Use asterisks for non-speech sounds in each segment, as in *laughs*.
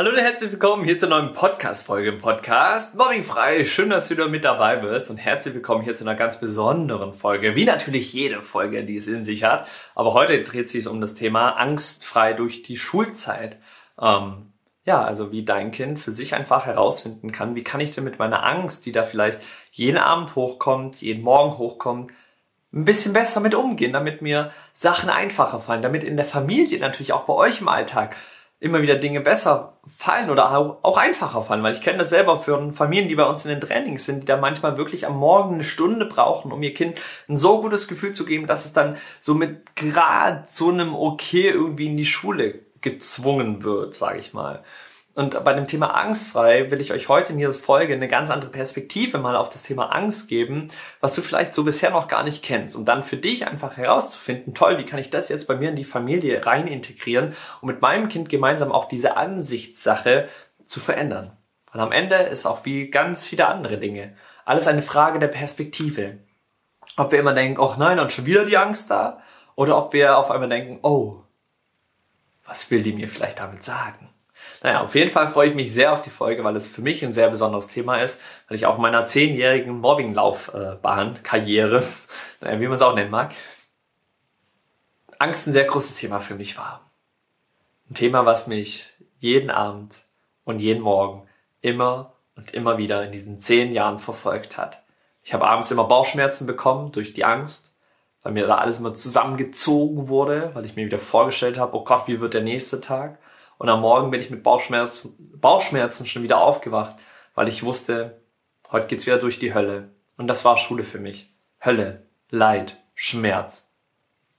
Hallo und herzlich willkommen hier zur neuen Podcast-Folge im Podcast. Mobbing frei. Schön, dass du wieder mit dabei bist und herzlich willkommen hier zu einer ganz besonderen Folge. Wie natürlich jede Folge, die es in sich hat. Aber heute dreht sich es um das Thema angstfrei durch die Schulzeit. Ähm, ja, also wie dein Kind für sich einfach herausfinden kann, wie kann ich denn mit meiner Angst, die da vielleicht jeden Abend hochkommt, jeden Morgen hochkommt, ein bisschen besser mit umgehen, damit mir Sachen einfacher fallen, damit in der Familie natürlich auch bei euch im Alltag immer wieder Dinge besser fallen oder auch einfacher fallen, weil ich kenne das selber für Familien, die bei uns in den Trainings sind, die da manchmal wirklich am Morgen eine Stunde brauchen, um ihr Kind ein so gutes Gefühl zu geben, dass es dann so mit gerade so einem Okay irgendwie in die Schule gezwungen wird, sage ich mal. Und bei dem Thema angstfrei will ich euch heute in dieser Folge eine ganz andere Perspektive mal auf das Thema Angst geben, was du vielleicht so bisher noch gar nicht kennst, um dann für dich einfach herauszufinden, toll, wie kann ich das jetzt bei mir in die Familie rein integrieren und mit meinem Kind gemeinsam auch diese Ansichtssache zu verändern. Weil am Ende ist auch wie ganz viele andere Dinge alles eine Frage der Perspektive. Ob wir immer denken, oh nein, und schon wieder die Angst da, oder ob wir auf einmal denken, oh, was will die mir vielleicht damit sagen? Naja, auf jeden Fall freue ich mich sehr auf die Folge, weil es für mich ein sehr besonderes Thema ist, weil ich auch in meiner zehnjährigen Mobbinglaufbahn, Karriere, *laughs* naja, wie man es auch nennen mag, Angst ein sehr großes Thema für mich war. Ein Thema, was mich jeden Abend und jeden Morgen immer und immer wieder in diesen zehn Jahren verfolgt hat. Ich habe abends immer Bauchschmerzen bekommen durch die Angst, weil mir da alles immer zusammengezogen wurde, weil ich mir wieder vorgestellt habe, oh Gott, wie wird der nächste Tag? Und am Morgen bin ich mit Bauchschmerzen, Bauchschmerzen schon wieder aufgewacht, weil ich wusste, heute geht's wieder durch die Hölle. Und das war Schule für mich. Hölle, Leid, Schmerz.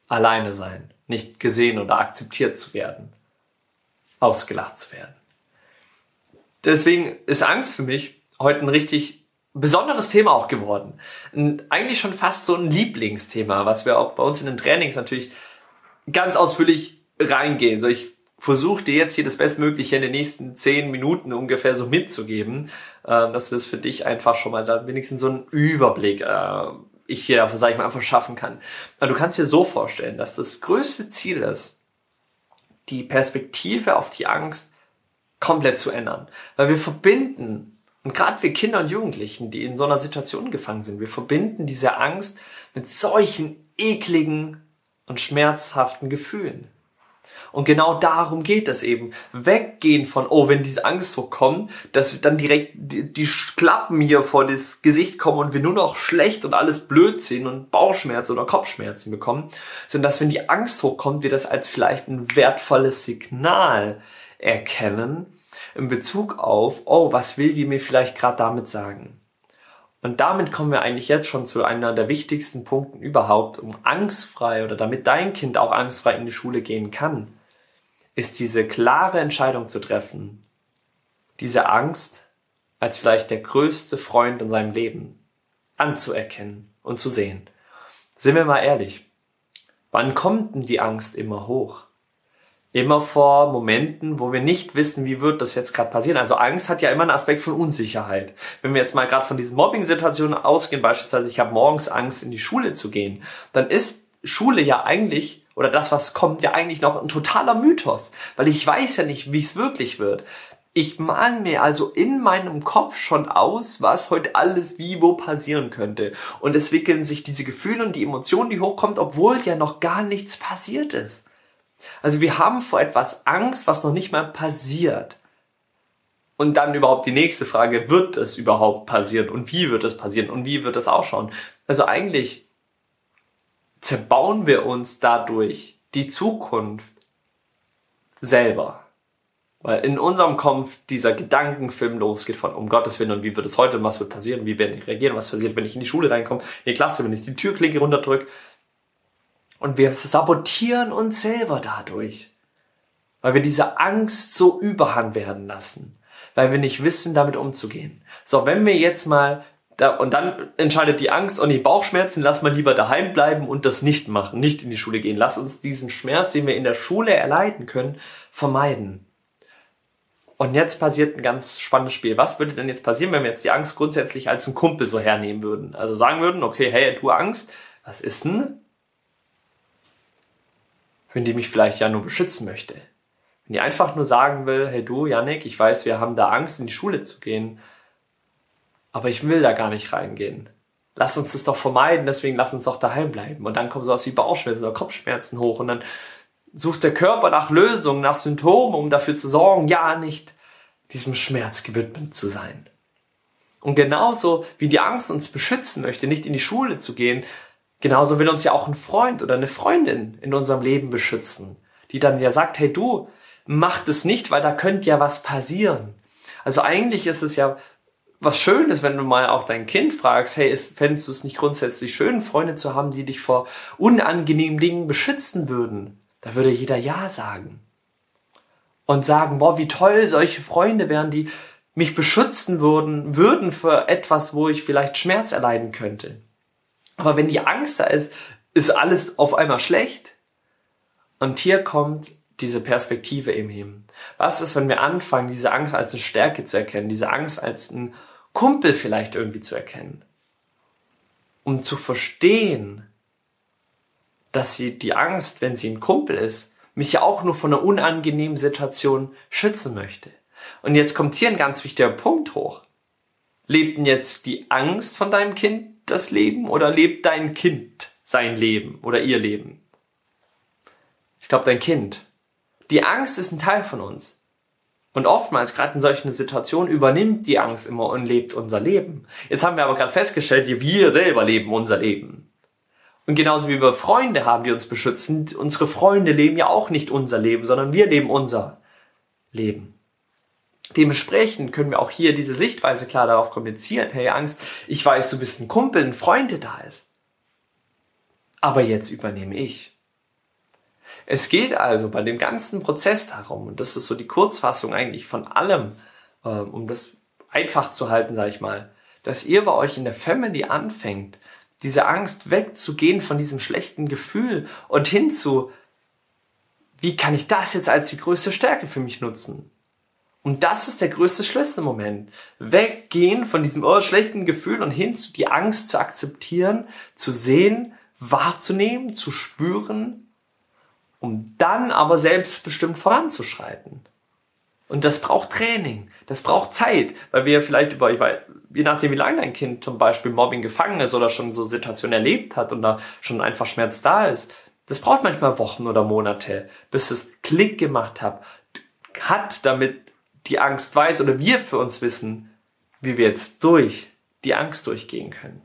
Alleine sein, nicht gesehen oder akzeptiert zu werden. Ausgelacht zu werden. Deswegen ist Angst für mich heute ein richtig besonderes Thema auch geworden. Und eigentlich schon fast so ein Lieblingsthema, was wir auch bei uns in den Trainings natürlich ganz ausführlich reingehen. So ich versuche dir jetzt hier das Bestmögliche in den nächsten zehn Minuten ungefähr so mitzugeben, äh, dass du das für dich einfach schon mal da wenigstens so einen Überblick äh, ich hier, sag ich mal, einfach schaffen kann. Aber du kannst dir so vorstellen, dass das größte Ziel ist, die Perspektive auf die Angst komplett zu ändern. Weil wir verbinden, und gerade wir Kinder und Jugendlichen, die in so einer Situation gefangen sind, wir verbinden diese Angst mit solchen ekligen und schmerzhaften Gefühlen. Und genau darum geht es eben. Weggehen von, oh, wenn diese Angst so kommt, dass dann direkt die, die Klappen hier vor das Gesicht kommen und wir nur noch schlecht und alles blöd sehen und Bauchschmerzen oder Kopfschmerzen bekommen, sondern dass wenn die Angst hochkommt, wir das als vielleicht ein wertvolles Signal erkennen in Bezug auf, oh, was will die mir vielleicht gerade damit sagen? Und damit kommen wir eigentlich jetzt schon zu einer der wichtigsten Punkten überhaupt, um angstfrei oder damit dein Kind auch angstfrei in die Schule gehen kann ist diese klare Entscheidung zu treffen, diese Angst als vielleicht der größte Freund in seinem Leben anzuerkennen und zu sehen. Sind wir mal ehrlich, wann kommt denn die Angst immer hoch? Immer vor Momenten, wo wir nicht wissen, wie wird das jetzt gerade passieren. Also Angst hat ja immer einen Aspekt von Unsicherheit. Wenn wir jetzt mal gerade von diesen Mobbing-Situationen ausgehen, beispielsweise ich habe morgens Angst, in die Schule zu gehen, dann ist Schule ja eigentlich oder das, was kommt, ja eigentlich noch ein totaler Mythos, weil ich weiß ja nicht, wie es wirklich wird. Ich mal mir also in meinem Kopf schon aus, was heute alles wie wo passieren könnte. Und es wickeln sich diese Gefühle und die Emotionen, die hochkommt, obwohl ja noch gar nichts passiert ist. Also wir haben vor etwas Angst, was noch nicht mal passiert. Und dann überhaupt die nächste Frage, wird es überhaupt passieren? Und wie wird es passieren? Und wie wird es ausschauen? Also eigentlich zerbauen wir uns dadurch die Zukunft selber. Weil in unserem Kopf dieser Gedankenfilm losgeht von um Gottes Willen und wie wird es heute und was wird passieren, wie werde ich reagieren, was passiert, wenn ich in die Schule reinkomme, in die Klasse, wenn ich die Türklinke runterdrücke. Und wir sabotieren uns selber dadurch. Weil wir diese Angst so überhand werden lassen. Weil wir nicht wissen, damit umzugehen. So, wenn wir jetzt mal da, und dann entscheidet die Angst, und die Bauchschmerzen, lass mal lieber daheim bleiben und das nicht machen, nicht in die Schule gehen. Lass uns diesen Schmerz, den wir in der Schule erleiden können, vermeiden. Und jetzt passiert ein ganz spannendes Spiel. Was würde denn jetzt passieren, wenn wir jetzt die Angst grundsätzlich als ein Kumpel so hernehmen würden? Also sagen würden, okay, hey, du Angst, was ist denn? Wenn die mich vielleicht ja nur beschützen möchte. Wenn die einfach nur sagen will, hey du, Yannick, ich weiß, wir haben da Angst, in die Schule zu gehen, aber ich will da gar nicht reingehen. Lass uns das doch vermeiden, deswegen lass uns doch daheim bleiben. Und dann kommen sowas wie Bauchschmerzen oder Kopfschmerzen hoch und dann sucht der Körper nach Lösungen, nach Symptomen, um dafür zu sorgen, ja, nicht diesem Schmerz gewidmet zu sein. Und genauso wie die Angst uns beschützen möchte, nicht in die Schule zu gehen, genauso will uns ja auch ein Freund oder eine Freundin in unserem Leben beschützen, die dann ja sagt, hey du, mach das nicht, weil da könnte ja was passieren. Also eigentlich ist es ja was Schönes, wenn du mal auch dein Kind fragst, hey, ist, fändest du es nicht grundsätzlich schön, Freunde zu haben, die dich vor unangenehmen Dingen beschützen würden? Da würde jeder Ja sagen. Und sagen, boah, wie toll solche Freunde wären, die mich beschützen würden, würden für etwas, wo ich vielleicht Schmerz erleiden könnte. Aber wenn die Angst da ist, ist alles auf einmal schlecht. Und hier kommt diese Perspektive im Himmel. Was ist, wenn wir anfangen, diese Angst als eine Stärke zu erkennen, diese Angst als ein Kumpel vielleicht irgendwie zu erkennen? Um zu verstehen, dass sie die Angst, wenn sie ein Kumpel ist, mich ja auch nur von einer unangenehmen Situation schützen möchte. Und jetzt kommt hier ein ganz wichtiger Punkt hoch. Lebt denn jetzt die Angst von deinem Kind das Leben oder lebt dein Kind sein Leben oder ihr Leben? Ich glaube, dein Kind. Die Angst ist ein Teil von uns. Und oftmals, gerade in solchen Situationen, übernimmt die Angst immer und lebt unser Leben. Jetzt haben wir aber gerade festgestellt, wir selber leben unser Leben. Und genauso wie wir Freunde haben, die uns beschützen, unsere Freunde leben ja auch nicht unser Leben, sondern wir leben unser Leben. Dementsprechend können wir auch hier diese Sichtweise klar darauf kommunizieren. Hey Angst, ich weiß, du bist ein Kumpel, ein Freund, der da ist. Aber jetzt übernehme ich. Es geht also bei dem ganzen Prozess darum, und das ist so die Kurzfassung eigentlich von allem, äh, um das einfach zu halten, sag ich mal, dass ihr bei euch in der Family anfängt, diese Angst wegzugehen von diesem schlechten Gefühl und hin zu, wie kann ich das jetzt als die größte Stärke für mich nutzen? Und das ist der größte Schlüsselmoment. Weggehen von diesem oh, schlechten Gefühl und hin zu die Angst zu akzeptieren, zu sehen, wahrzunehmen, zu spüren, um dann aber selbstbestimmt voranzuschreiten. Und das braucht Training, das braucht Zeit, weil wir vielleicht über, ich weiß, je nachdem wie lange dein Kind zum Beispiel Mobbing gefangen ist oder schon so Situationen erlebt hat und da schon einfach Schmerz da ist, das braucht manchmal Wochen oder Monate, bis es Klick gemacht hat, hat, damit die Angst weiß oder wir für uns wissen, wie wir jetzt durch die Angst durchgehen können.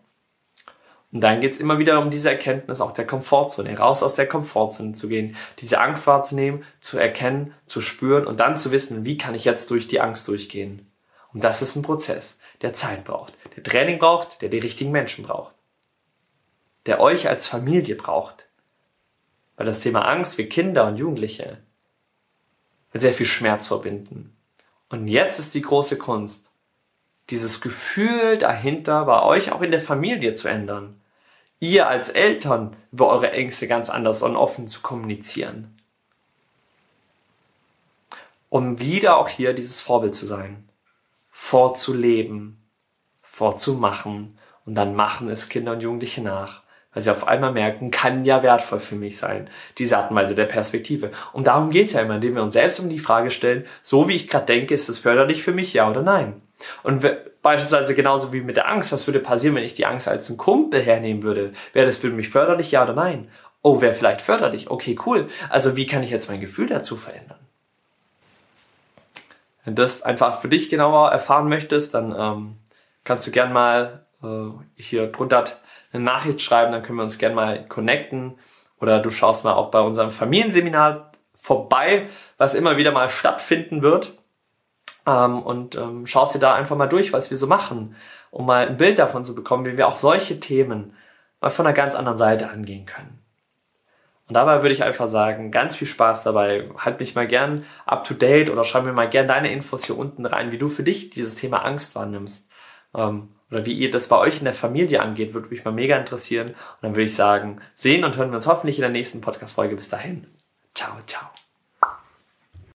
Und dann geht's immer wieder um diese Erkenntnis auch der Komfortzone, raus aus der Komfortzone zu gehen, diese Angst wahrzunehmen, zu erkennen, zu spüren und dann zu wissen, wie kann ich jetzt durch die Angst durchgehen. Und das ist ein Prozess, der Zeit braucht, der Training braucht, der die richtigen Menschen braucht, der euch als Familie braucht. Weil das Thema Angst für Kinder und Jugendliche mit sehr viel Schmerz verbinden. Und jetzt ist die große Kunst, dieses Gefühl dahinter bei euch auch in der Familie zu ändern. Ihr als Eltern über eure Ängste ganz anders und offen zu kommunizieren. Um wieder auch hier dieses Vorbild zu sein. Vorzuleben, vorzumachen und dann machen es Kinder und Jugendliche nach weil sie auf einmal merken, kann ja wertvoll für mich sein, diese Art und Weise der Perspektive. Und darum geht's ja immer, indem wir uns selbst um die Frage stellen, so wie ich gerade denke, ist es förderlich für mich, ja oder nein? Und beispielsweise genauso wie mit der Angst, was würde passieren, wenn ich die Angst als einen Kumpel hernehmen würde? Wäre das für mich förderlich, ja oder nein? Oh, wäre vielleicht förderlich. Okay, cool. Also wie kann ich jetzt mein Gefühl dazu verändern? Wenn du das einfach für dich genauer erfahren möchtest, dann ähm, kannst du gern mal äh, hier drunter eine Nachricht schreiben, dann können wir uns gerne mal connecten. Oder du schaust mal auch bei unserem Familienseminar vorbei, was immer wieder mal stattfinden wird. Ähm, und ähm, schaust dir da einfach mal durch, was wir so machen, um mal ein Bild davon zu bekommen, wie wir auch solche Themen mal von einer ganz anderen Seite angehen können. Und dabei würde ich einfach sagen, ganz viel Spaß dabei. Halt mich mal gern up to date oder schreib mir mal gern deine Infos hier unten rein, wie du für dich dieses Thema Angst wahrnimmst. Ähm, oder wie ihr das bei euch in der Familie angeht, würde mich mal mega interessieren. Und dann würde ich sagen, sehen und hören wir uns hoffentlich in der nächsten Podcast-Folge. Bis dahin. Ciao, ciao.